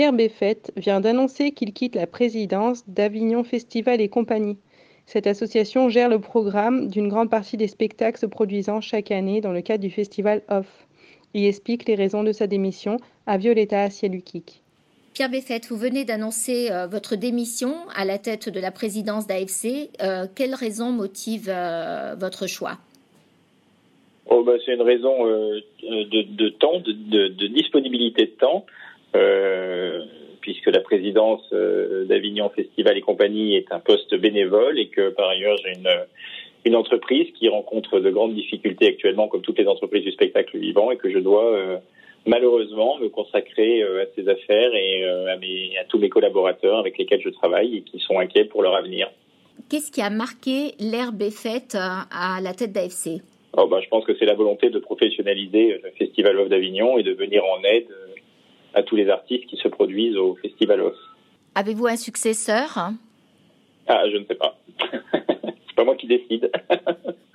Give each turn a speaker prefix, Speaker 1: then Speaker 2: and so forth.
Speaker 1: Pierre Beffet vient d'annoncer qu'il quitte la présidence d'Avignon Festival et compagnie. Cette association gère le programme d'une grande partie des spectacles se produisant chaque année dans le cadre du festival Off. Il explique les raisons de sa démission à Violetta Asielukik.
Speaker 2: Pierre Beffet, vous venez d'annoncer euh, votre démission à la tête de la présidence d'AFC. Euh, quelles raisons motivent euh, votre choix?
Speaker 3: Oh, bah, C'est une raison de, temps, de, disponibilité de temps, présidence d'Avignon Festival et compagnie est un poste bénévole et que par ailleurs j'ai une, une entreprise qui rencontre de grandes difficultés actuellement, comme toutes les entreprises du spectacle vivant, et que je dois malheureusement me consacrer euh, à ces affaires et euh, à, mes, à tous mes collaborateurs avec lesquels je travaille et qui sont inquiets pour leur avenir.
Speaker 2: Qu'est-ce qui a marqué l'herbe faite à la tête d'AFC
Speaker 3: oh ben, Je pense que c'est la volonté de professionnaliser le Festival Off d'Avignon et de venir en aide euh, à tous les artistes qui se produisent au Festival Off.
Speaker 2: Avez-vous un successeur?
Speaker 3: Ah, je ne sais pas. c'est pas moi qui décide.